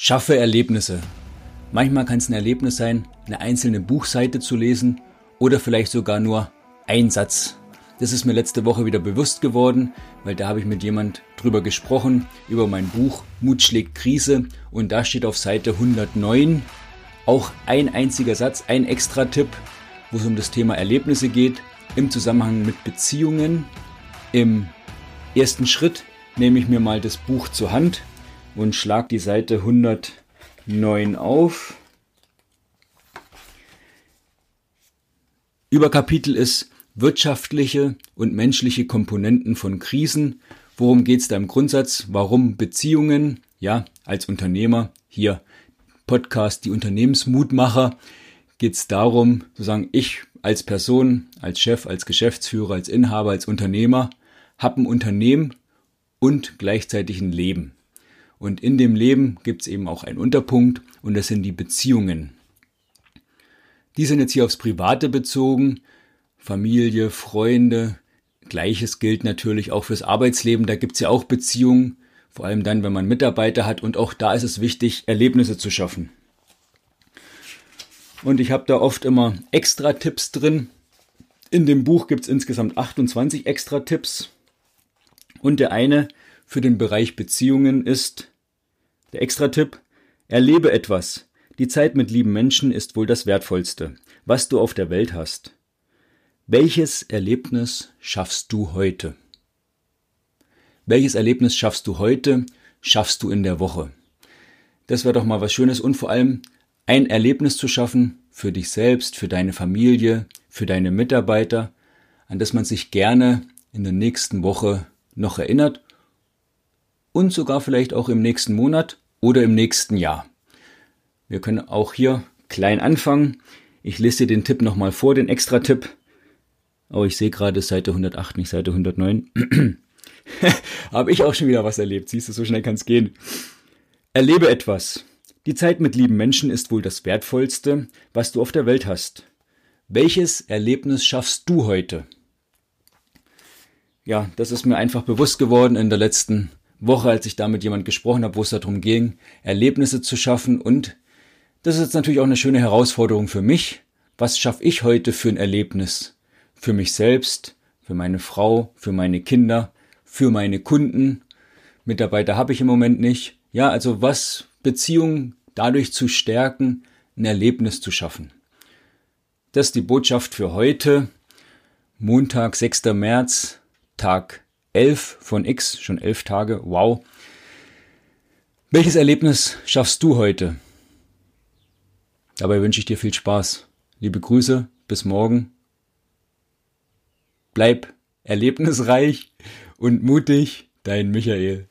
Schaffe Erlebnisse. Manchmal kann es ein Erlebnis sein, eine einzelne Buchseite zu lesen oder vielleicht sogar nur ein Satz. Das ist mir letzte Woche wieder bewusst geworden, weil da habe ich mit jemand drüber gesprochen, über mein Buch Mut schlägt Krise und da steht auf Seite 109 auch ein einziger Satz, ein extra Tipp, wo es um das Thema Erlebnisse geht, im Zusammenhang mit Beziehungen. Im ersten Schritt nehme ich mir mal das Buch zur Hand und schlag die Seite 109 auf. Überkapitel ist wirtschaftliche und menschliche Komponenten von Krisen. Worum geht es da im Grundsatz? Warum Beziehungen? Ja, als Unternehmer hier Podcast Die Unternehmensmutmacher geht es darum, sozusagen ich als Person, als Chef, als Geschäftsführer, als Inhaber, als Unternehmer habe ein Unternehmen und gleichzeitig ein Leben. Und in dem Leben gibt es eben auch einen Unterpunkt und das sind die Beziehungen. Die sind jetzt hier aufs Private bezogen, Familie, Freunde. Gleiches gilt natürlich auch fürs Arbeitsleben. Da gibt es ja auch Beziehungen, vor allem dann, wenn man Mitarbeiter hat. Und auch da ist es wichtig, Erlebnisse zu schaffen. Und ich habe da oft immer extra Tipps drin. In dem Buch gibt es insgesamt 28 extra Tipps. Und der eine für den Bereich Beziehungen ist der Extra-Tipp. Erlebe etwas. Die Zeit mit lieben Menschen ist wohl das Wertvollste, was du auf der Welt hast. Welches Erlebnis schaffst du heute? Welches Erlebnis schaffst du heute, schaffst du in der Woche? Das wäre doch mal was Schönes und vor allem ein Erlebnis zu schaffen für dich selbst, für deine Familie, für deine Mitarbeiter, an das man sich gerne in der nächsten Woche noch erinnert und sogar vielleicht auch im nächsten Monat oder im nächsten Jahr. Wir können auch hier klein anfangen. Ich dir den Tipp nochmal vor, den Extra-Tipp. Aber ich sehe gerade Seite 108, nicht Seite 109. Habe ich auch schon wieder was erlebt. Siehst du, so schnell kann es gehen. Erlebe etwas. Die Zeit mit lieben Menschen ist wohl das Wertvollste, was du auf der Welt hast. Welches Erlebnis schaffst du heute? Ja, das ist mir einfach bewusst geworden in der letzten Woche, als ich da mit jemand gesprochen habe, wo es darum ging, Erlebnisse zu schaffen. Und das ist jetzt natürlich auch eine schöne Herausforderung für mich. Was schaffe ich heute für ein Erlebnis? Für mich selbst, für meine Frau, für meine Kinder, für meine Kunden. Mitarbeiter habe ich im Moment nicht. Ja, also was Beziehungen dadurch zu stärken, ein Erlebnis zu schaffen. Das ist die Botschaft für heute. Montag, 6. März, Tag 11 von X, schon elf Tage, wow. Welches Erlebnis schaffst du heute? Dabei wünsche ich dir viel Spaß. Liebe Grüße, bis morgen. Bleib erlebnisreich und mutig, dein Michael.